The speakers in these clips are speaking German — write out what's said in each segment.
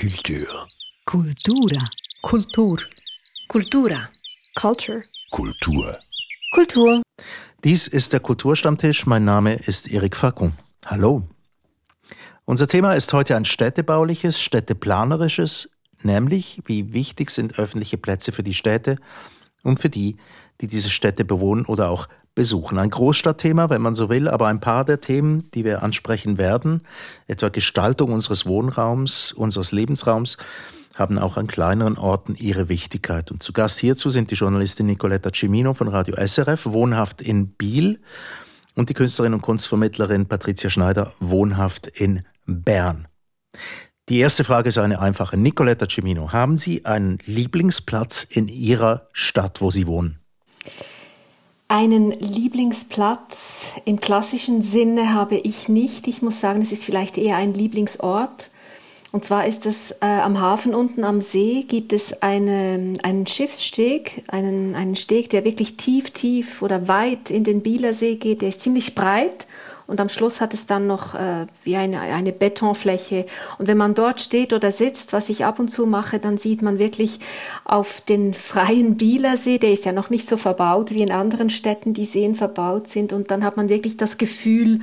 Kultur. Kultura. Kultur. Kultura. Culture. Kultur. Kultur. Dies ist der Kulturstammtisch. Mein Name ist Erik Fackung. Hallo. Unser Thema ist heute ein städtebauliches, städteplanerisches, nämlich wie wichtig sind öffentliche Plätze für die Städte und für die, die diese Städte bewohnen oder auch besuchen. Ein Großstadtthema, wenn man so will, aber ein paar der Themen, die wir ansprechen werden, etwa Gestaltung unseres Wohnraums, unseres Lebensraums, haben auch an kleineren Orten ihre Wichtigkeit. Und zu Gast hierzu sind die Journalistin Nicoletta Cimino von Radio SRF, wohnhaft in Biel, und die Künstlerin und Kunstvermittlerin Patricia Schneider, wohnhaft in Bern. Die erste Frage ist eine einfache. Nicoletta Cimino, haben Sie einen Lieblingsplatz in Ihrer Stadt, wo Sie wohnen? Einen Lieblingsplatz im klassischen Sinne habe ich nicht. Ich muss sagen, es ist vielleicht eher ein Lieblingsort. Und zwar ist es äh, am Hafen unten am See gibt es eine, einen Schiffssteg, einen, einen Steg, der wirklich tief, tief oder weit in den Bieler See geht. Der ist ziemlich breit und am Schluss hat es dann noch äh, wie eine, eine Betonfläche. Und wenn man dort steht oder sitzt, was ich ab und zu mache, dann sieht man wirklich auf den freien Bielersee, der ist ja noch nicht so verbaut wie in anderen Städten, die Seen verbaut sind. Und dann hat man wirklich das Gefühl,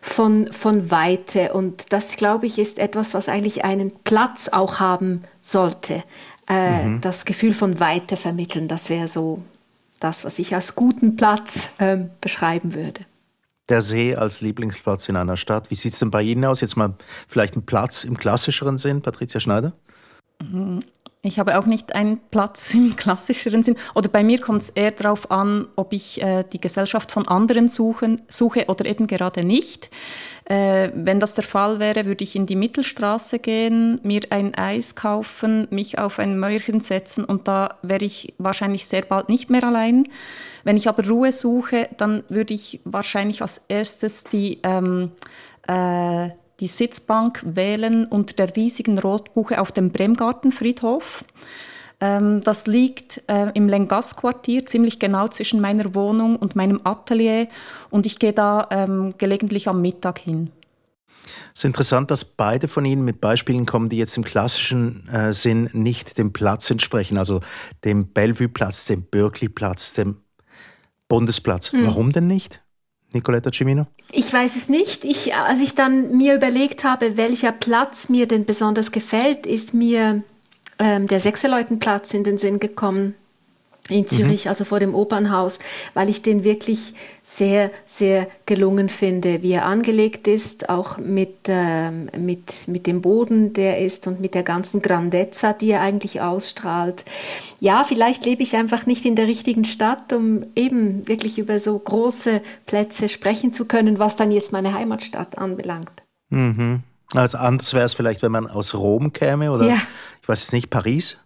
von, von Weite. Und das, glaube ich, ist etwas, was eigentlich einen Platz auch haben sollte. Äh, mhm. Das Gefühl von Weite vermitteln, das wäre so das, was ich als guten Platz äh, beschreiben würde der See als Lieblingsplatz in einer Stadt. Wie sieht es denn bei Ihnen aus? Jetzt mal vielleicht ein Platz im klassischeren Sinn, Patricia Schneider? Ich habe auch nicht einen Platz im klassischeren Sinn. Oder bei mir kommt es eher darauf an, ob ich äh, die Gesellschaft von anderen suchen, suche oder eben gerade nicht. Äh, wenn das der Fall wäre, würde ich in die Mittelstraße gehen, mir ein Eis kaufen, mich auf ein Mäuerchen setzen und da wäre ich wahrscheinlich sehr bald nicht mehr allein. Wenn ich aber Ruhe suche, dann würde ich wahrscheinlich als erstes die, ähm, äh, die Sitzbank wählen unter der riesigen Rotbuche auf dem Bremgartenfriedhof. Ähm, das liegt äh, im Lengas-Quartier, ziemlich genau zwischen meiner Wohnung und meinem Atelier. Und ich gehe da ähm, gelegentlich am Mittag hin. Es ist interessant, dass beide von Ihnen mit Beispielen kommen, die jetzt im klassischen äh, Sinn nicht dem Platz entsprechen, also dem Bellevue-Platz, dem Berkeley-Platz, dem Bundesplatz. Hm. Warum denn nicht? Nicoletta Cimino? Ich weiß es nicht. Ich, als ich dann mir überlegt habe, welcher Platz mir denn besonders gefällt, ist mir ähm, der Sechserleutenplatz in den Sinn gekommen in Zürich, mhm. also vor dem Opernhaus, weil ich den wirklich sehr, sehr gelungen finde, wie er angelegt ist, auch mit, ähm, mit, mit dem Boden, der ist und mit der ganzen Grandezza, die er eigentlich ausstrahlt. Ja, vielleicht lebe ich einfach nicht in der richtigen Stadt, um eben wirklich über so große Plätze sprechen zu können, was dann jetzt meine Heimatstadt anbelangt. Mhm. Also anders wäre es vielleicht, wenn man aus Rom käme oder ja. ich weiß es nicht, Paris?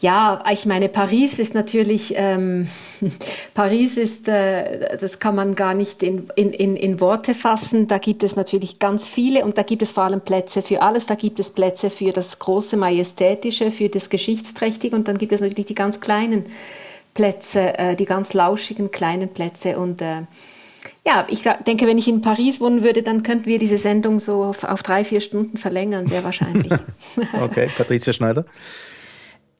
Ja, ich meine, Paris ist natürlich, ähm, Paris ist, äh, das kann man gar nicht in, in, in Worte fassen. Da gibt es natürlich ganz viele und da gibt es vor allem Plätze für alles. Da gibt es Plätze für das große Majestätische, für das Geschichtsträchtige und dann gibt es natürlich die ganz kleinen Plätze, äh, die ganz lauschigen kleinen Plätze und äh, ja, ich denke, wenn ich in Paris wohnen würde, dann könnten wir diese Sendung so auf, auf drei, vier Stunden verlängern, sehr wahrscheinlich. okay, Patricia Schneider.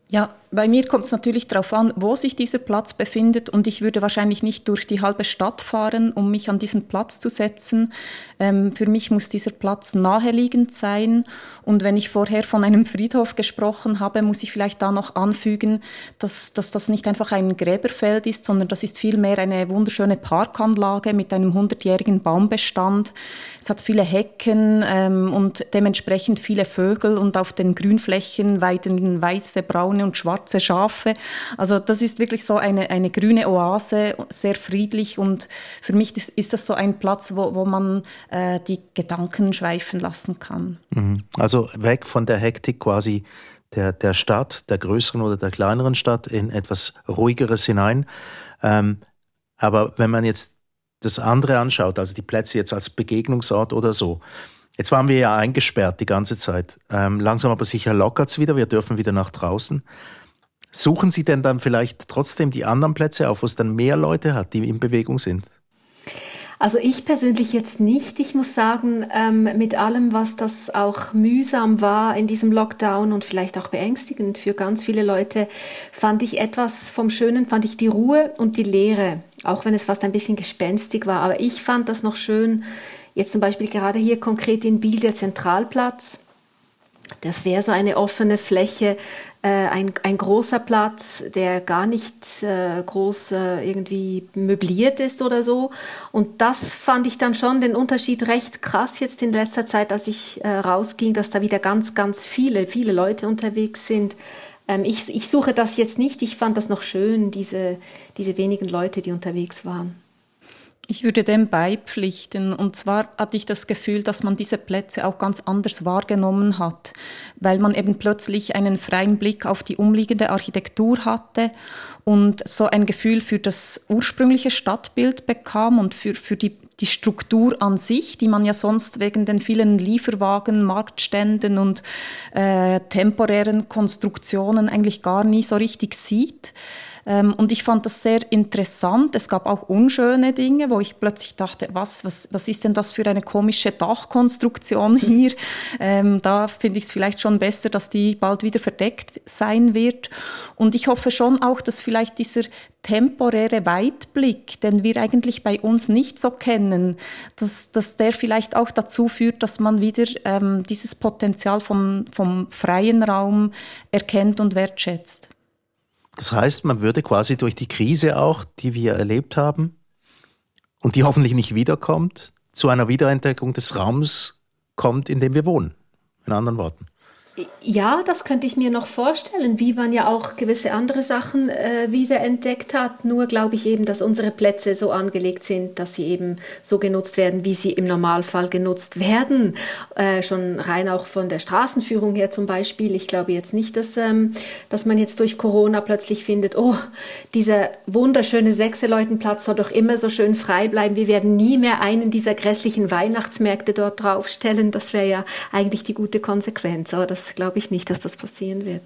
Ja, bei mir kommt es natürlich darauf an, wo sich dieser Platz befindet und ich würde wahrscheinlich nicht durch die halbe Stadt fahren, um mich an diesen Platz zu setzen. Ähm, für mich muss dieser Platz naheliegend sein und wenn ich vorher von einem Friedhof gesprochen habe, muss ich vielleicht da noch anfügen, dass, dass das nicht einfach ein Gräberfeld ist, sondern das ist vielmehr eine wunderschöne Parkanlage mit einem hundertjährigen Baumbestand. Es hat viele Hecken ähm, und dementsprechend viele Vögel und auf den Grünflächen weiden weiße, braune und schwarze Schafe. Also das ist wirklich so eine, eine grüne Oase, sehr friedlich und für mich ist, ist das so ein Platz, wo, wo man äh, die Gedanken schweifen lassen kann. Mhm. Also weg von der Hektik quasi der, der Stadt, der größeren oder der kleineren Stadt in etwas ruhigeres hinein. Ähm, aber wenn man jetzt das andere anschaut, also die Plätze jetzt als Begegnungsort oder so, Jetzt waren wir ja eingesperrt die ganze Zeit. Ähm, langsam aber sicher lockert es wieder. Wir dürfen wieder nach draußen. Suchen Sie denn dann vielleicht trotzdem die anderen Plätze auf, wo es dann mehr Leute hat, die in Bewegung sind? Also ich persönlich jetzt nicht. Ich muss sagen, ähm, mit allem, was das auch mühsam war in diesem Lockdown und vielleicht auch beängstigend für ganz viele Leute, fand ich etwas vom Schönen, fand ich die Ruhe und die Leere, auch wenn es fast ein bisschen gespenstig war. Aber ich fand das noch schön, jetzt zum Beispiel gerade hier konkret in Biel der Zentralplatz das wäre so eine offene Fläche, äh, ein, ein großer Platz, der gar nicht äh, groß äh, irgendwie möbliert ist oder so. Und das fand ich dann schon den Unterschied recht krass jetzt in letzter Zeit, als ich äh, rausging, dass da wieder ganz, ganz viele, viele Leute unterwegs sind. Ähm, ich, ich suche das jetzt nicht. Ich fand das noch schön, diese, diese wenigen Leute, die unterwegs waren. Ich würde dem beipflichten. Und zwar hatte ich das Gefühl, dass man diese Plätze auch ganz anders wahrgenommen hat, weil man eben plötzlich einen freien Blick auf die umliegende Architektur hatte und so ein Gefühl für das ursprüngliche Stadtbild bekam und für, für die, die Struktur an sich, die man ja sonst wegen den vielen Lieferwagen, Marktständen und äh, temporären Konstruktionen eigentlich gar nie so richtig sieht. Ähm, und ich fand das sehr interessant. Es gab auch unschöne Dinge, wo ich plötzlich dachte, was, was, was ist denn das für eine komische Dachkonstruktion hier? Ähm, da finde ich es vielleicht schon besser, dass die bald wieder verdeckt sein wird. Und ich hoffe schon auch, dass vielleicht dieser temporäre Weitblick, den wir eigentlich bei uns nicht so kennen, dass, dass der vielleicht auch dazu führt, dass man wieder ähm, dieses Potenzial vom, vom freien Raum erkennt und wertschätzt. Das heißt, man würde quasi durch die Krise auch, die wir erlebt haben und die hoffentlich nicht wiederkommt, zu einer Wiederentdeckung des Raums kommt, in dem wir wohnen. In anderen Worten. Ja, das könnte ich mir noch vorstellen, wie man ja auch gewisse andere Sachen äh, wiederentdeckt hat. Nur glaube ich eben, dass unsere Plätze so angelegt sind, dass sie eben so genutzt werden, wie sie im Normalfall genutzt werden. Äh, schon rein auch von der Straßenführung her zum Beispiel. Ich glaube jetzt nicht, dass, ähm, dass man jetzt durch Corona plötzlich findet, oh, dieser wunderschöne Sechseleutenplatz soll doch immer so schön frei bleiben. Wir werden nie mehr einen dieser grässlichen Weihnachtsmärkte dort draufstellen. Das wäre ja eigentlich die gute Konsequenz. Aber das glaube ich nicht, dass das passieren wird.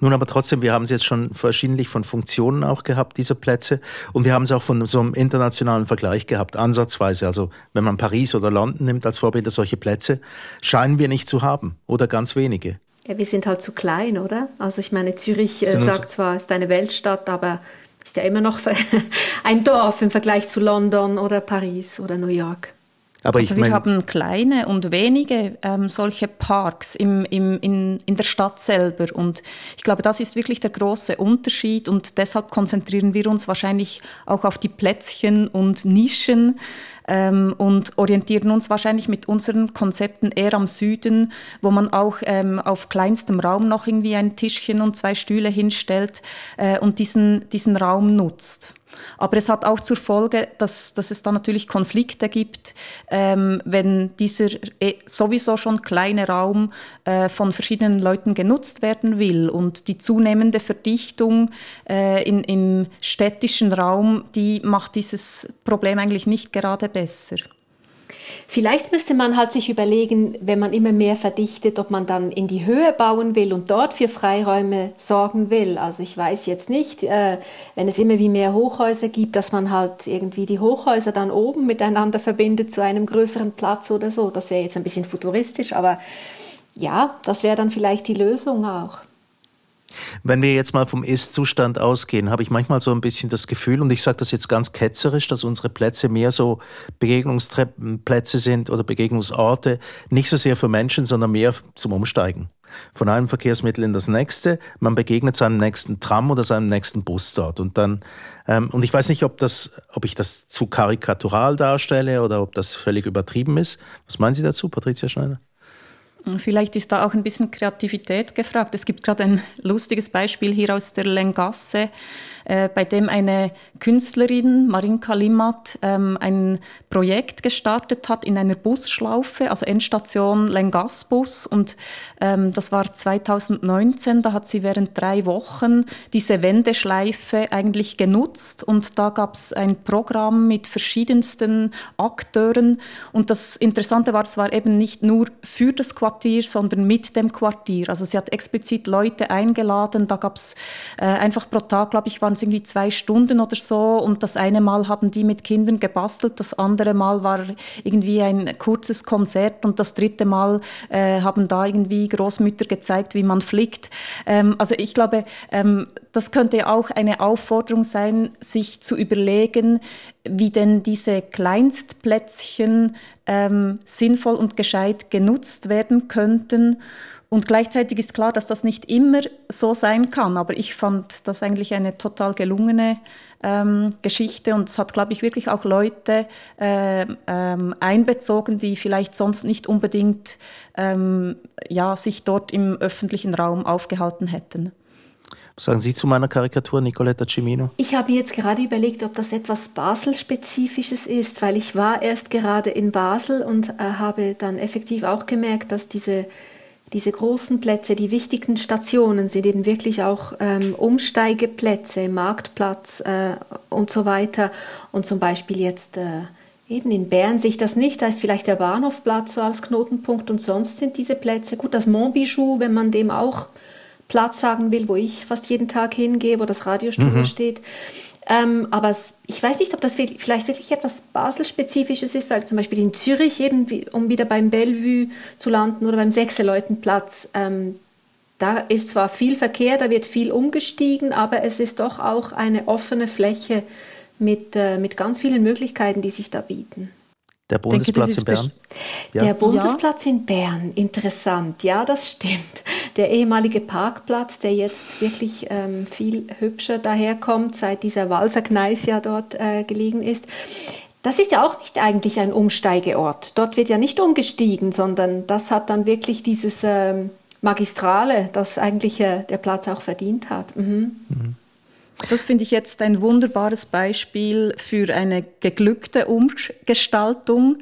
Nun aber trotzdem, wir haben es jetzt schon verschiedentlich von Funktionen auch gehabt, diese Plätze. Und wir haben es auch von so einem internationalen Vergleich gehabt, ansatzweise. Also wenn man Paris oder London nimmt als Vorbilder, solche Plätze scheinen wir nicht zu haben oder ganz wenige. Ja, wir sind halt zu klein, oder? Also ich meine, Zürich äh, sagt zwar, es ist eine Weltstadt, aber ist ja immer noch ein Dorf im Vergleich zu London oder Paris oder New York. Aber also ich wir haben kleine und wenige ähm, solche Parks im, im, in, in der Stadt selber. Und ich glaube, das ist wirklich der große Unterschied. Und deshalb konzentrieren wir uns wahrscheinlich auch auf die Plätzchen und Nischen ähm, und orientieren uns wahrscheinlich mit unseren Konzepten eher am Süden, wo man auch ähm, auf kleinstem Raum noch irgendwie ein Tischchen und zwei Stühle hinstellt äh, und diesen, diesen Raum nutzt. Aber es hat auch zur Folge, dass, dass es da natürlich Konflikte gibt, ähm, wenn dieser eh, sowieso schon kleine Raum äh, von verschiedenen Leuten genutzt werden will. Und die zunehmende Verdichtung äh, in, im städtischen Raum, die macht dieses Problem eigentlich nicht gerade besser. Vielleicht müsste man halt sich überlegen, wenn man immer mehr verdichtet, ob man dann in die Höhe bauen will und dort für Freiräume sorgen will. Also ich weiß jetzt nicht, äh, wenn es immer wie mehr Hochhäuser gibt, dass man halt irgendwie die Hochhäuser dann oben miteinander verbindet zu einem größeren Platz oder so. Das wäre jetzt ein bisschen futuristisch, aber ja, das wäre dann vielleicht die Lösung auch. Wenn wir jetzt mal vom Ist-Zustand ausgehen, habe ich manchmal so ein bisschen das Gefühl, und ich sage das jetzt ganz ketzerisch, dass unsere Plätze mehr so Begegnungsplätze sind oder Begegnungsorte, nicht so sehr für Menschen, sondern mehr zum Umsteigen. Von einem Verkehrsmittel in das nächste, man begegnet seinem nächsten Tram oder seinem nächsten Bus dort. Und dann, ähm, und ich weiß nicht, ob, das, ob ich das zu karikatural darstelle oder ob das völlig übertrieben ist. Was meinen Sie dazu, Patricia Schneider? Vielleicht ist da auch ein bisschen Kreativität gefragt. Es gibt gerade ein lustiges Beispiel hier aus der Lengasse. Äh, bei dem eine Künstlerin, Marinka Limmat, ähm, ein Projekt gestartet hat in einer Busschlaufe, also Endstation Lengasbus. Und ähm, das war 2019, da hat sie während drei Wochen diese Wendeschleife eigentlich genutzt. Und da gab es ein Programm mit verschiedensten Akteuren. Und das Interessante war, es war eben nicht nur für das Quartier, Quartier, sondern mit dem Quartier. Also sie hat explizit Leute eingeladen. Da gab es äh, einfach pro Tag, glaube ich, waren es irgendwie zwei Stunden oder so. Und das eine Mal haben die mit Kindern gebastelt, das andere Mal war irgendwie ein kurzes Konzert und das dritte Mal äh, haben da irgendwie Großmütter gezeigt, wie man flickt. Ähm, also ich glaube, ähm, das könnte auch eine Aufforderung sein, sich zu überlegen, wie denn diese Kleinstplätzchen ähm, sinnvoll und gescheit genutzt werden könnten. Und gleichzeitig ist klar, dass das nicht immer so sein kann. Aber ich fand das eigentlich eine total gelungene ähm, Geschichte und es hat, glaube ich, wirklich auch Leute äh, ähm, einbezogen, die vielleicht sonst nicht unbedingt ähm, ja, sich dort im öffentlichen Raum aufgehalten hätten. Sagen Sie zu meiner Karikatur, Nicoletta Cimino? Ich habe jetzt gerade überlegt, ob das etwas Basel-spezifisches ist, weil ich war erst gerade in Basel und äh, habe dann effektiv auch gemerkt, dass diese, diese großen Plätze, die wichtigen Stationen sind eben wirklich auch ähm, Umsteigeplätze, Marktplatz äh, und so weiter. Und zum Beispiel jetzt äh, eben in Bern sehe ich das nicht, da ist vielleicht der Bahnhofplatz so als Knotenpunkt und sonst sind diese Plätze, gut, das Montbijou, wenn man dem auch Platz sagen will, wo ich fast jeden Tag hingehe, wo das Radiostudio mhm. steht. Ähm, aber ich weiß nicht, ob das vielleicht wirklich etwas Basel-spezifisches ist, weil zum Beispiel in Zürich eben, um wieder beim Bellevue zu landen oder beim Sechseleutenplatz, ähm, da ist zwar viel Verkehr, da wird viel umgestiegen, aber es ist doch auch eine offene Fläche mit, äh, mit ganz vielen Möglichkeiten, die sich da bieten. Der Bundesplatz denke, in Bern? Ja. Der Bundesplatz ja. in Bern, interessant. Ja, das stimmt. Der ehemalige Parkplatz, der jetzt wirklich ähm, viel hübscher daherkommt, seit dieser Walserkneis ja dort äh, gelegen ist. Das ist ja auch nicht eigentlich ein Umsteigeort. Dort wird ja nicht umgestiegen, sondern das hat dann wirklich dieses ähm, Magistrale, das eigentlich äh, der Platz auch verdient hat. Mhm. Mhm. Das finde ich jetzt ein wunderbares Beispiel für eine geglückte Umgestaltung,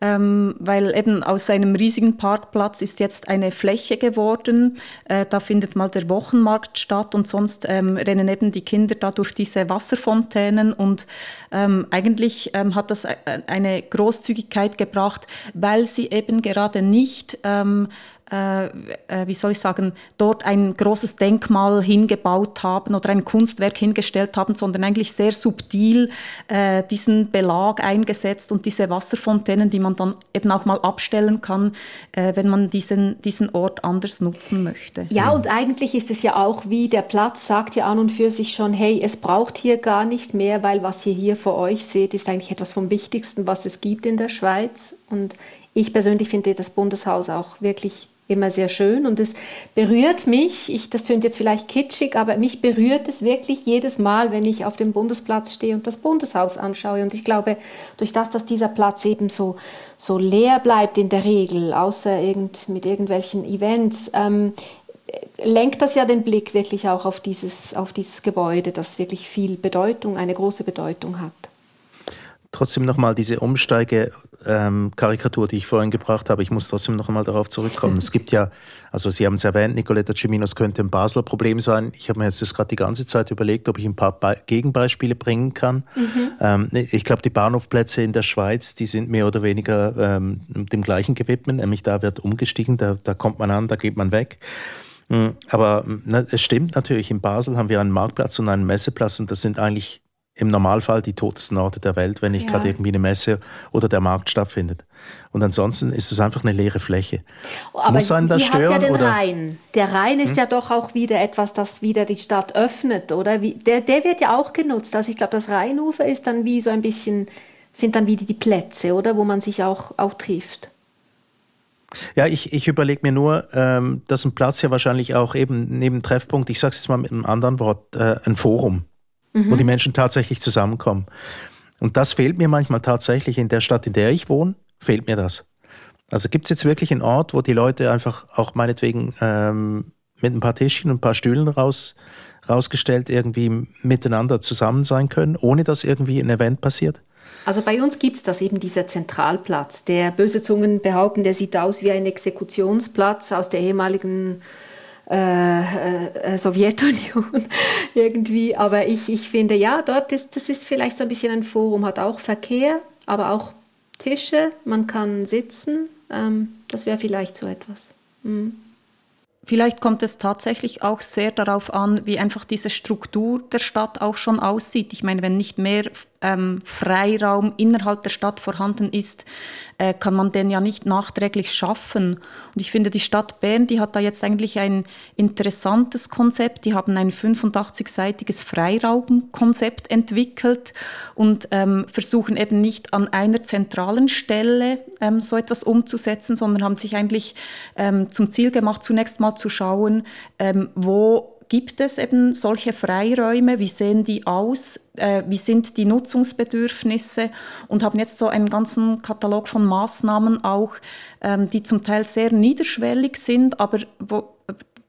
ähm, weil eben aus einem riesigen Parkplatz ist jetzt eine Fläche geworden. Äh, da findet mal der Wochenmarkt statt und sonst ähm, rennen eben die Kinder da durch diese Wasserfontänen und ähm, eigentlich ähm, hat das äh, eine Großzügigkeit gebracht, weil sie eben gerade nicht ähm, äh, äh, wie soll ich sagen, dort ein großes Denkmal hingebaut haben oder ein Kunstwerk hingestellt haben, sondern eigentlich sehr subtil äh, diesen Belag eingesetzt und diese Wasserfontänen, die man dann eben auch mal abstellen kann, äh, wenn man diesen, diesen Ort anders nutzen möchte. Ja, und eigentlich ist es ja auch wie der Platz sagt ja an und für sich schon, hey, es braucht hier gar nicht mehr, weil was ihr hier vor euch seht, ist eigentlich etwas vom Wichtigsten, was es gibt in der Schweiz. Und ich persönlich finde das Bundeshaus auch wirklich immer sehr schön und es berührt mich, ich, das tönt jetzt vielleicht kitschig, aber mich berührt es wirklich jedes Mal, wenn ich auf dem Bundesplatz stehe und das Bundeshaus anschaue. Und ich glaube, durch das, dass dieser Platz eben so, so leer bleibt in der Regel, außer irgend, mit irgendwelchen Events, ähm, lenkt das ja den Blick wirklich auch auf dieses, auf dieses Gebäude, das wirklich viel Bedeutung, eine große Bedeutung hat. Trotzdem nochmal diese Umsteige ähm, Karikatur, die ich vorhin gebracht habe. Ich muss trotzdem noch einmal darauf zurückkommen. es gibt ja, also Sie haben es erwähnt, Nicoletta Cimino, es könnte ein Basler Problem sein. Ich habe mir jetzt das gerade die ganze Zeit überlegt, ob ich ein paar Be Gegenbeispiele bringen kann. Mhm. Ähm, ich glaube, die Bahnhofplätze in der Schweiz, die sind mehr oder weniger ähm, dem gleichen gewidmet, nämlich da wird umgestiegen, da, da kommt man an, da geht man weg. Hm, aber na, es stimmt natürlich, in Basel haben wir einen Marktplatz und einen Messeplatz und das sind eigentlich im Normalfall die totesten Orte der Welt, wenn nicht ja. gerade irgendwie eine Messe oder der Markt stattfindet. Und ansonsten ist es einfach eine leere Fläche. Aber Muss einen das stören? Hat ja den oder? Rhein. Der Rhein ist hm? ja doch auch wieder etwas, das wieder die Stadt öffnet, oder? Wie, der, der wird ja auch genutzt. Also ich glaube, das Rheinufer ist dann wie so ein bisschen, sind dann wieder die Plätze, oder? Wo man sich auch, auch trifft. Ja, ich, ich überlege mir nur, ähm, dass ein Platz ja wahrscheinlich auch eben neben Treffpunkt, ich sage es jetzt mal mit einem anderen Wort, äh, ein Forum mhm. wo die Menschen tatsächlich zusammenkommen. Und das fehlt mir manchmal tatsächlich in der Stadt, in der ich wohne, fehlt mir das. Also gibt es jetzt wirklich einen Ort, wo die Leute einfach auch meinetwegen ähm, mit ein paar Tischchen und ein paar Stühlen raus, rausgestellt irgendwie miteinander zusammen sein können, ohne dass irgendwie ein Event passiert? Also bei uns gibt es das eben, dieser Zentralplatz. Der böse Zungen behaupten, der sieht aus wie ein Exekutionsplatz aus der ehemaligen äh, äh, Sowjetunion irgendwie. Aber ich, ich finde, ja, dort ist, das ist vielleicht so ein bisschen ein Forum, hat auch Verkehr, aber auch Tische, man kann sitzen. Ähm, das wäre vielleicht so etwas. Mhm. Vielleicht kommt es tatsächlich auch sehr darauf an, wie einfach diese Struktur der Stadt auch schon aussieht. Ich meine, wenn nicht mehr ähm, Freiraum innerhalb der Stadt vorhanden ist, äh, kann man den ja nicht nachträglich schaffen. Und ich finde, die Stadt Bern, die hat da jetzt eigentlich ein interessantes Konzept. Die haben ein 85-seitiges Freiraumkonzept entwickelt und ähm, versuchen eben nicht an einer zentralen Stelle ähm, so etwas umzusetzen, sondern haben sich eigentlich ähm, zum Ziel gemacht, zunächst mal zu schauen, ähm, wo gibt es eben solche Freiräume? Wie sehen die aus? Äh, wie sind die Nutzungsbedürfnisse? Und haben jetzt so einen ganzen Katalog von Maßnahmen auch, ähm, die zum Teil sehr niederschwellig sind, aber wo,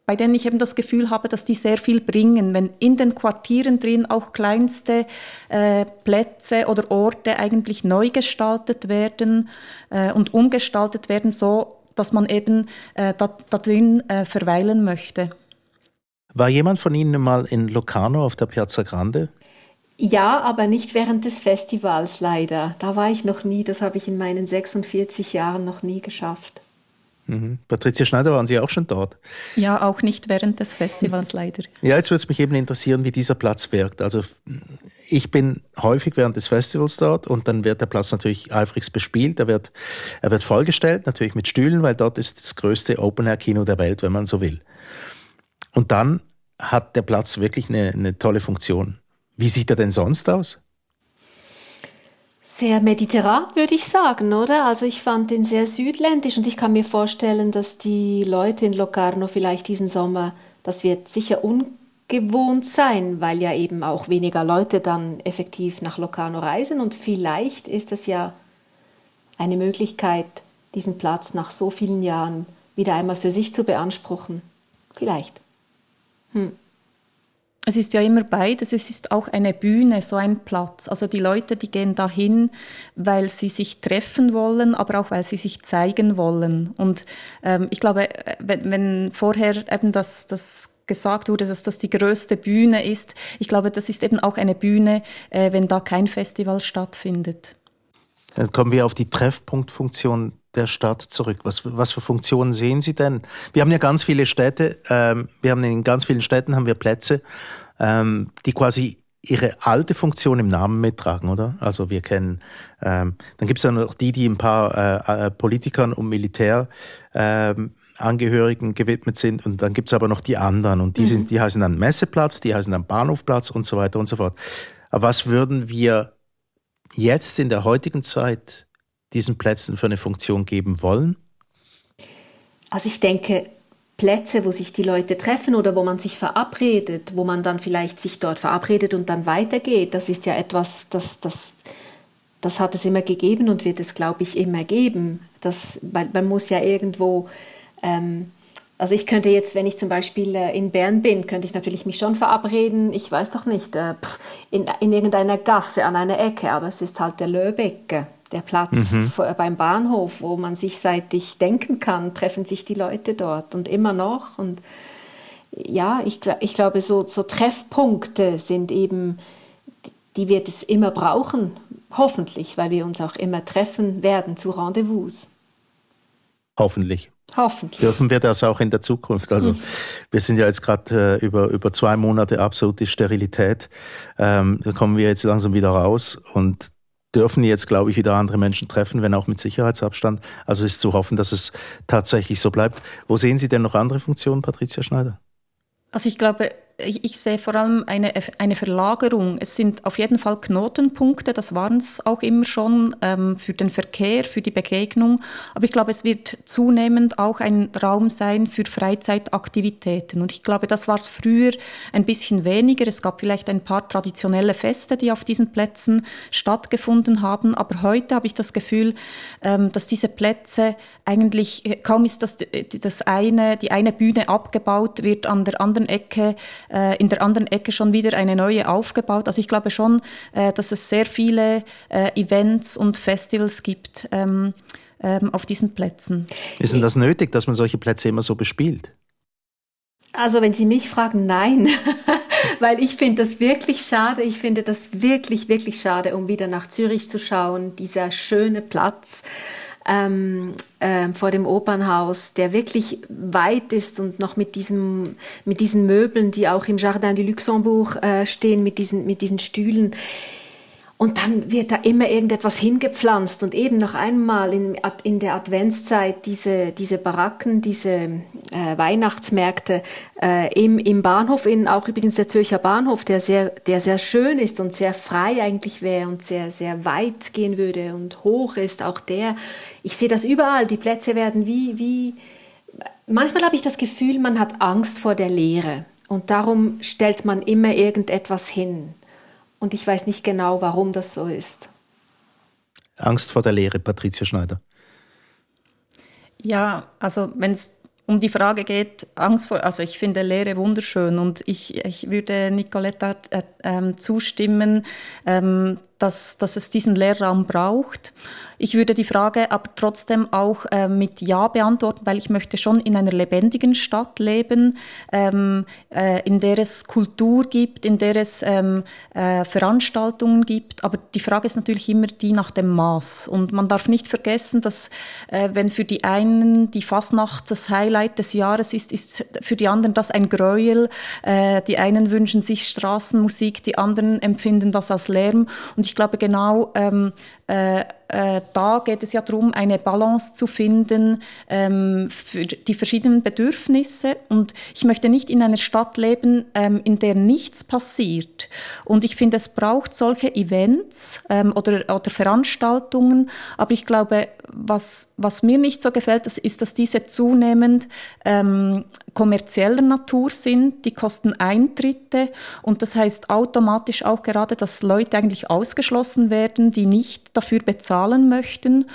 bei denen ich eben das Gefühl habe, dass die sehr viel bringen, wenn in den Quartieren drin auch kleinste äh, Plätze oder Orte eigentlich neu gestaltet werden äh, und umgestaltet werden, so dass man eben äh, da, da drin äh, verweilen möchte. War jemand von Ihnen mal in Locarno auf der Piazza Grande? Ja, aber nicht während des Festivals leider. Da war ich noch nie. Das habe ich in meinen 46 Jahren noch nie geschafft. Mhm. Patricia Schneider, waren Sie auch schon dort? Ja, auch nicht während des Festivals leider. Ja, jetzt würde es mich eben interessieren, wie dieser Platz wirkt. Also ich bin häufig während des Festivals dort und dann wird der Platz natürlich eifrigst bespielt. Er wird, er wird vollgestellt, natürlich mit Stühlen, weil dort ist das größte Open-Air-Kino der Welt, wenn man so will. Und dann hat der Platz wirklich eine, eine tolle Funktion. Wie sieht er denn sonst aus? Sehr mediterran, würde ich sagen, oder? Also ich fand ihn sehr südländisch und ich kann mir vorstellen, dass die Leute in Locarno vielleicht diesen Sommer, das wird sicher ungewohnt sein, weil ja eben auch weniger Leute dann effektiv nach Locarno reisen und vielleicht ist es ja eine Möglichkeit, diesen Platz nach so vielen Jahren wieder einmal für sich zu beanspruchen. Vielleicht. Hm. Es ist ja immer beides. Es ist auch eine Bühne, so ein Platz. Also die Leute, die gehen dahin, weil sie sich treffen wollen, aber auch weil sie sich zeigen wollen. Und ähm, ich glaube, wenn, wenn vorher eben das, das gesagt wurde, dass das die größte Bühne ist, ich glaube, das ist eben auch eine Bühne, äh, wenn da kein Festival stattfindet. Dann kommen wir auf die Treffpunktfunktion der Stadt zurück? Was, was für Funktionen sehen Sie denn? Wir haben ja ganz viele Städte, ähm, wir haben in ganz vielen Städten haben wir Plätze, ähm, die quasi ihre alte Funktion im Namen mittragen, oder? Also wir kennen, ähm, dann gibt es ja noch die, die ein paar äh, äh, Politikern und Militärangehörigen ähm, gewidmet sind und dann gibt es aber noch die anderen und die, mhm. sind, die heißen dann Messeplatz, die heißen dann Bahnhofplatz und so weiter und so fort. Aber was würden wir jetzt in der heutigen Zeit diesen Plätzen für eine Funktion geben wollen? Also ich denke, Plätze, wo sich die Leute treffen oder wo man sich verabredet, wo man dann vielleicht sich dort verabredet und dann weitergeht, das ist ja etwas, das, das, das hat es immer gegeben und wird es, glaube ich, immer geben. Das, weil man muss ja irgendwo, ähm, also ich könnte jetzt, wenn ich zum Beispiel äh, in Bern bin, könnte ich natürlich mich schon verabreden, ich weiß doch nicht, äh, in, in irgendeiner Gasse an einer Ecke, aber es ist halt der Löbecke der Platz mhm. beim Bahnhof, wo man sich seitlich denken kann, treffen sich die Leute dort und immer noch. Und ja, ich, ich glaube, so, so Treffpunkte sind eben, die wird es immer brauchen, hoffentlich, weil wir uns auch immer treffen werden zu Rendezvous. Hoffentlich. Hoffentlich. Dürfen wir das auch in der Zukunft? Also mhm. wir sind ja jetzt gerade äh, über, über zwei Monate absolute Sterilität. Ähm, da kommen wir jetzt langsam wieder raus und dürfen jetzt, glaube ich, wieder andere Menschen treffen, wenn auch mit Sicherheitsabstand. Also ist zu hoffen, dass es tatsächlich so bleibt. Wo sehen Sie denn noch andere Funktionen, Patricia Schneider? Also ich glaube, ich sehe vor allem eine, eine Verlagerung. Es sind auf jeden Fall Knotenpunkte, das waren es auch immer schon ähm, für den Verkehr, für die Begegnung. Aber ich glaube, es wird zunehmend auch ein Raum sein für Freizeitaktivitäten. Und ich glaube, das war es früher ein bisschen weniger. Es gab vielleicht ein paar traditionelle Feste, die auf diesen Plätzen stattgefunden haben. Aber heute habe ich das Gefühl, ähm, dass diese Plätze eigentlich, äh, kaum ist das, das eine, die eine Bühne abgebaut, wird an der anderen Ecke äh, in der anderen Ecke schon wieder eine neue aufgebaut. Also ich glaube schon, äh, dass es sehr viele äh, Events und Festivals gibt ähm, ähm, auf diesen Plätzen. Ist denn das nötig, dass man solche Plätze immer so bespielt? Also wenn Sie mich fragen, nein, weil ich finde das wirklich schade. Ich finde das wirklich, wirklich schade, um wieder nach Zürich zu schauen. Dieser schöne Platz ähm, äh, vor dem Opernhaus, der wirklich weit ist und noch mit, diesem, mit diesen Möbeln, die auch im Jardin du Luxembourg äh, stehen, mit diesen, mit diesen Stühlen. Und dann wird da immer irgendetwas hingepflanzt und eben noch einmal in, in der Adventszeit diese, diese Baracken, diese äh, Weihnachtsmärkte äh, im, im Bahnhof, in, auch übrigens der Zürcher Bahnhof, der sehr, der sehr schön ist und sehr frei eigentlich wäre und sehr, sehr weit gehen würde und hoch ist, auch der. Ich sehe das überall, die Plätze werden wie, wie, manchmal habe ich das Gefühl, man hat Angst vor der Leere und darum stellt man immer irgendetwas hin. Und ich weiß nicht genau, warum das so ist. Angst vor der Lehre, Patricia Schneider. Ja, also wenn es um die Frage geht, Angst vor, also ich finde Lehre wunderschön und ich, ich würde Nicoletta äh, äh, zustimmen, ähm, dass, dass es diesen Lehrraum braucht. Ich würde die Frage aber trotzdem auch äh, mit Ja beantworten, weil ich möchte schon in einer lebendigen Stadt leben, ähm, äh, in der es Kultur gibt, in der es ähm, äh, Veranstaltungen gibt. Aber die Frage ist natürlich immer die nach dem Maß. Und man darf nicht vergessen, dass äh, wenn für die einen die Fasnacht das Highlight des Jahres ist, ist für die anderen das ein Gräuel. Äh, die einen wünschen sich Straßenmusik, die anderen empfinden das als Lärm. Und ich glaube genau, ähm, äh, äh, da geht es ja darum, eine Balance zu finden ähm, für die verschiedenen Bedürfnisse. Und ich möchte nicht in einer Stadt leben, ähm, in der nichts passiert. Und ich finde, es braucht solche Events ähm, oder, oder Veranstaltungen. Aber ich glaube, was, was mir nicht so gefällt, ist, dass diese zunehmend ähm, kommerzieller Natur sind, die kosten Eintritte und das heißt automatisch auch gerade, dass Leute eigentlich ausgeschlossen werden, die nicht dafür bezahlen möchten.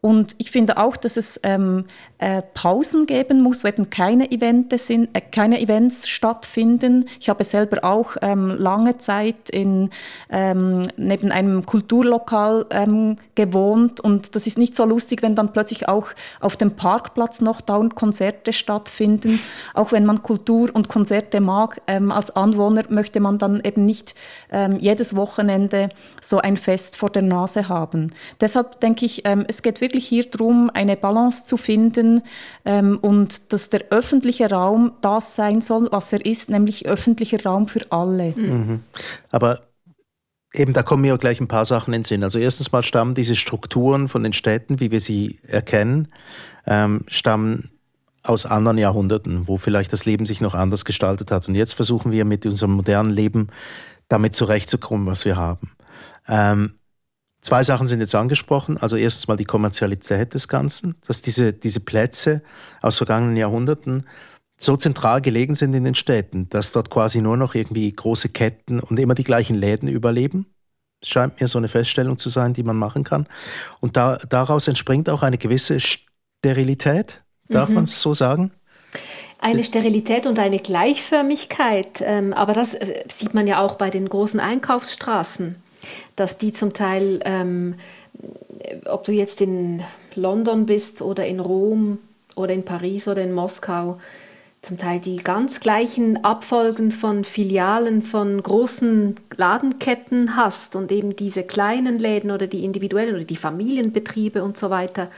Und ich finde auch, dass es ähm, äh, Pausen geben muss, wo eben keine, Events sind, äh, keine Events stattfinden. Ich habe selber auch ähm, lange Zeit in, ähm, neben einem Kulturlokal ähm, gewohnt und das ist nicht so lustig, wenn dann plötzlich auch auf dem Parkplatz noch dauernd Konzerte stattfinden. Auch wenn man Kultur und Konzerte mag, ähm, als Anwohner möchte man dann eben nicht ähm, jedes Wochenende so ein Fest vor der Nase haben. Deshalb denke ich, ähm, es geht wirklich wirklich hier darum, eine Balance zu finden ähm, und dass der öffentliche Raum das sein soll, was er ist, nämlich öffentlicher Raum für alle. Mhm. Aber Eben, da kommen mir gleich ein paar Sachen in den Sinn. Also erstens mal stammen diese Strukturen von den Städten, wie wir sie erkennen, ähm, stammen aus anderen Jahrhunderten, wo vielleicht das Leben sich noch anders gestaltet hat. Und jetzt versuchen wir mit unserem modernen Leben damit zurechtzukommen, was wir haben. Ähm, Zwei Sachen sind jetzt angesprochen. Also erstens mal die Kommerzialität des Ganzen, dass diese, diese Plätze aus vergangenen Jahrhunderten so zentral gelegen sind in den Städten, dass dort quasi nur noch irgendwie große Ketten und immer die gleichen Läden überleben. Das scheint mir so eine Feststellung zu sein, die man machen kann. Und da, daraus entspringt auch eine gewisse Sterilität, darf mhm. man es so sagen? Eine Sterilität und eine Gleichförmigkeit. Ähm, aber das äh, sieht man ja auch bei den großen Einkaufsstraßen dass die zum Teil, ähm, ob du jetzt in London bist oder in Rom oder in Paris oder in Moskau, zum Teil die ganz gleichen Abfolgen von Filialen von großen Ladenketten hast und eben diese kleinen Läden oder die individuellen oder die Familienbetriebe und so weiter,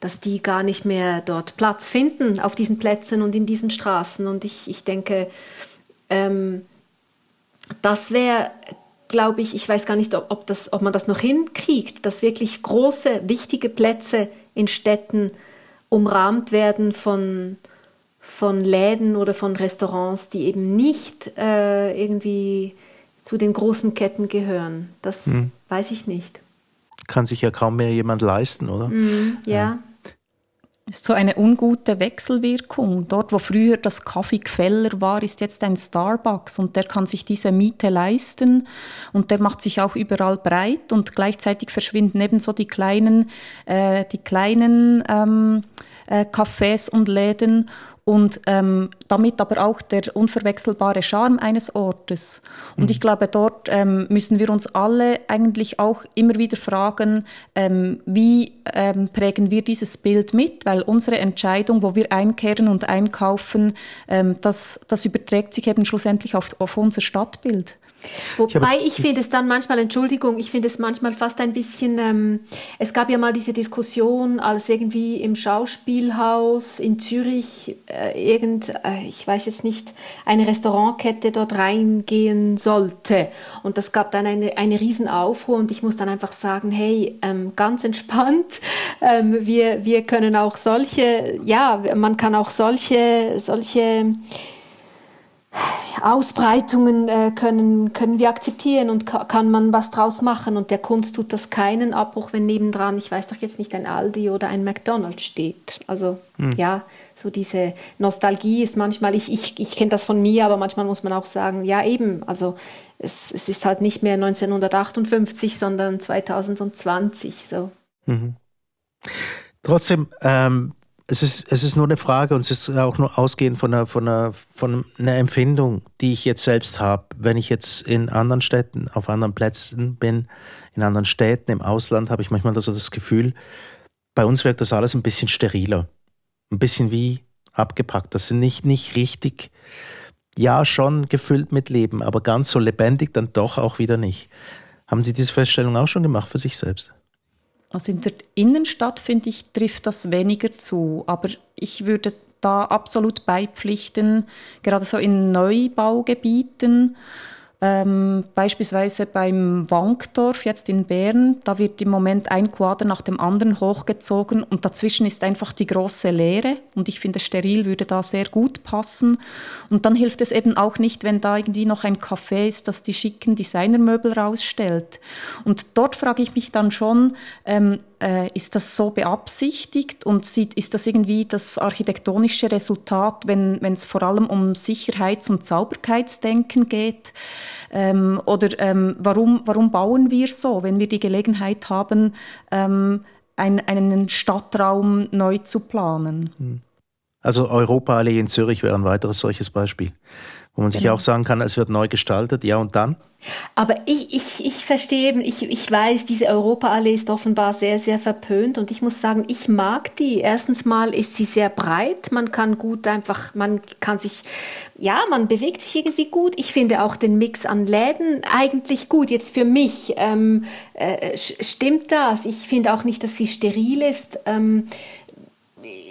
dass die gar nicht mehr dort Platz finden auf diesen Plätzen und in diesen Straßen. Und ich, ich denke, ähm, das wäre glaube ich, ich weiß gar nicht, ob, ob, das, ob man das noch hinkriegt, dass wirklich große, wichtige Plätze in Städten umrahmt werden von, von Läden oder von Restaurants, die eben nicht äh, irgendwie zu den großen Ketten gehören. Das hm. weiß ich nicht. Kann sich ja kaum mehr jemand leisten, oder? Mm, ja. ja ist so eine ungute Wechselwirkung. Dort, wo früher das Kaffee Queller war, ist jetzt ein Starbucks und der kann sich diese Miete leisten und der macht sich auch überall breit und gleichzeitig verschwinden ebenso die kleinen, äh, die kleinen ähm, äh, Cafés und Läden und ähm, damit aber auch der unverwechselbare Charme eines Ortes. Und mhm. ich glaube, dort ähm, müssen wir uns alle eigentlich auch immer wieder fragen, ähm, wie ähm, prägen wir dieses Bild mit, weil unsere Entscheidung, wo wir einkehren und einkaufen, ähm, das, das überträgt sich eben schlussendlich auf, auf unser Stadtbild. Wobei ich, ich finde es dann manchmal, Entschuldigung, ich finde es manchmal fast ein bisschen, ähm, es gab ja mal diese Diskussion, als irgendwie im Schauspielhaus in Zürich äh, irgend, äh, ich weiß jetzt nicht, eine Restaurantkette dort reingehen sollte. Und das gab dann eine, eine Riesenaufruhr und ich muss dann einfach sagen, hey, ähm, ganz entspannt, ähm, wir, wir können auch solche, ja, man kann auch solche, solche, Ausbreitungen äh, können, können wir akzeptieren und ka kann man was draus machen. Und der Kunst tut das keinen Abbruch, wenn nebendran, ich weiß doch jetzt nicht, ein Aldi oder ein McDonald's steht. Also hm. ja, so diese Nostalgie ist manchmal, ich, ich, ich kenne das von mir, aber manchmal muss man auch sagen, ja eben, also es, es ist halt nicht mehr 1958, sondern 2020. So. Mhm. Trotzdem, ähm, es ist, es ist nur eine Frage und es ist auch nur ausgehend von einer, von einer, von einer Empfindung, die ich jetzt selbst habe. Wenn ich jetzt in anderen Städten, auf anderen Plätzen bin, in anderen Städten, im Ausland, habe ich manchmal so das Gefühl, bei uns wirkt das alles ein bisschen steriler. Ein bisschen wie abgepackt. Das sind nicht, nicht richtig, ja, schon gefüllt mit Leben, aber ganz so lebendig dann doch auch wieder nicht. Haben Sie diese Feststellung auch schon gemacht für sich selbst? Also in der Innenstadt, finde ich, trifft das weniger zu. Aber ich würde da absolut beipflichten, gerade so in Neubaugebieten ähm, beispielsweise beim Wankdorf jetzt in Bern, da wird im Moment ein Quader nach dem anderen hochgezogen und dazwischen ist einfach die große Leere und ich finde steril würde da sehr gut passen. Und dann hilft es eben auch nicht, wenn da irgendwie noch ein Café ist, das die schicken Designermöbel rausstellt. Und dort frage ich mich dann schon, ähm, äh, ist das so beabsichtigt und sieht, ist das irgendwie das architektonische Resultat, wenn es vor allem um Sicherheits- und Sauberkeitsdenken geht? Ähm, oder ähm, warum, warum bauen wir so, wenn wir die Gelegenheit haben, ähm, ein, einen Stadtraum neu zu planen? Hm. Also Europaallee in Zürich wäre ein weiteres solches Beispiel, wo man sich genau. auch sagen kann, es wird neu gestaltet, ja und dann? Aber ich, ich, ich verstehe eben, ich, ich weiß, diese Europaallee ist offenbar sehr, sehr verpönt und ich muss sagen, ich mag die. Erstens mal ist sie sehr breit, man kann gut einfach, man kann sich, ja, man bewegt sich irgendwie gut. Ich finde auch den Mix an Läden eigentlich gut. Jetzt für mich ähm, äh, stimmt das. Ich finde auch nicht, dass sie steril ist. Ähm,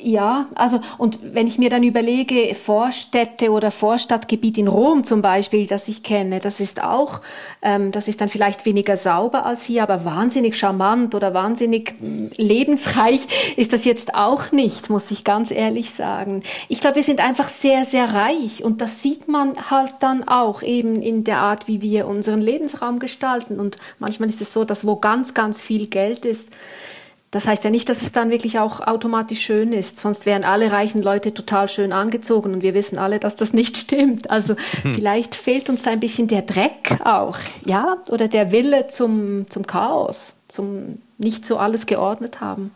ja, also und wenn ich mir dann überlege, Vorstädte oder Vorstadtgebiet in Rom zum Beispiel, das ich kenne, das ist auch, ähm, das ist dann vielleicht weniger sauber als hier, aber wahnsinnig charmant oder wahnsinnig mm, lebensreich ist das jetzt auch nicht, muss ich ganz ehrlich sagen. Ich glaube, wir sind einfach sehr, sehr reich und das sieht man halt dann auch eben in der Art, wie wir unseren Lebensraum gestalten. Und manchmal ist es so, dass wo ganz, ganz viel Geld ist, das heißt ja nicht, dass es dann wirklich auch automatisch schön ist, sonst wären alle reichen Leute total schön angezogen und wir wissen alle, dass das nicht stimmt. Also hm. vielleicht fehlt uns da ein bisschen der Dreck auch, ja, oder der Wille zum, zum Chaos, zum nicht so alles geordnet haben.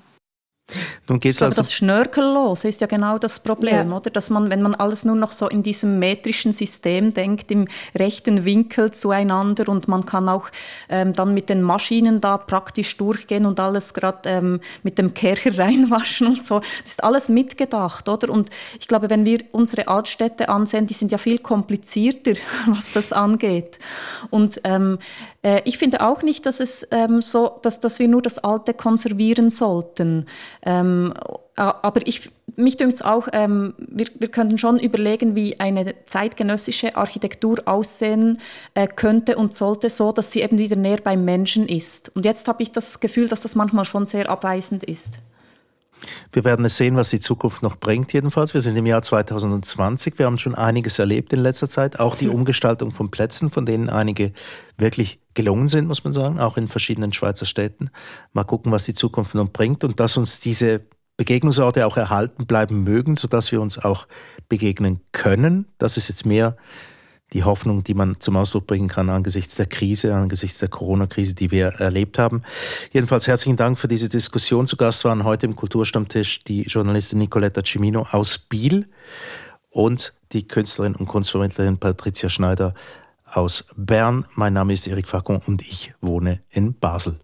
Nun geht's also das Schnörkellose ist ja genau das Problem, ja. oder? Dass man, wenn man alles nur noch so in diesem metrischen System denkt, im rechten Winkel zueinander und man kann auch ähm, dann mit den Maschinen da praktisch durchgehen und alles gerade ähm, mit dem Kercher reinwaschen und so. Das ist alles mitgedacht, oder? Und ich glaube, wenn wir unsere Altstädte ansehen, die sind ja viel komplizierter, was das angeht. Und ähm, äh, ich finde auch nicht, dass es ähm, so, dass, dass wir nur das Alte konservieren sollten. Ähm, aber ich, mich dünkt es auch, ähm, wir, wir könnten schon überlegen, wie eine zeitgenössische Architektur aussehen äh, könnte und sollte, so dass sie eben wieder näher beim Menschen ist. Und jetzt habe ich das Gefühl, dass das manchmal schon sehr abweisend ist. Wir werden es sehen, was die Zukunft noch bringt, jedenfalls. Wir sind im Jahr 2020. Wir haben schon einiges erlebt in letzter Zeit. Auch die Umgestaltung von Plätzen, von denen einige wirklich gelungen sind, muss man sagen, auch in verschiedenen Schweizer Städten. Mal gucken, was die Zukunft noch bringt und dass uns diese Begegnungsorte auch erhalten bleiben mögen, sodass wir uns auch begegnen können. Das ist jetzt mehr die Hoffnung, die man zum Ausdruck bringen kann angesichts der Krise, angesichts der Corona-Krise, die wir erlebt haben. Jedenfalls herzlichen Dank für diese Diskussion. Zu Gast waren heute im Kulturstammtisch die Journalistin Nicoletta Cimino aus Biel und die Künstlerin und Kunstvermittlerin Patricia Schneider aus Bern. Mein Name ist Erik Facon und ich wohne in Basel.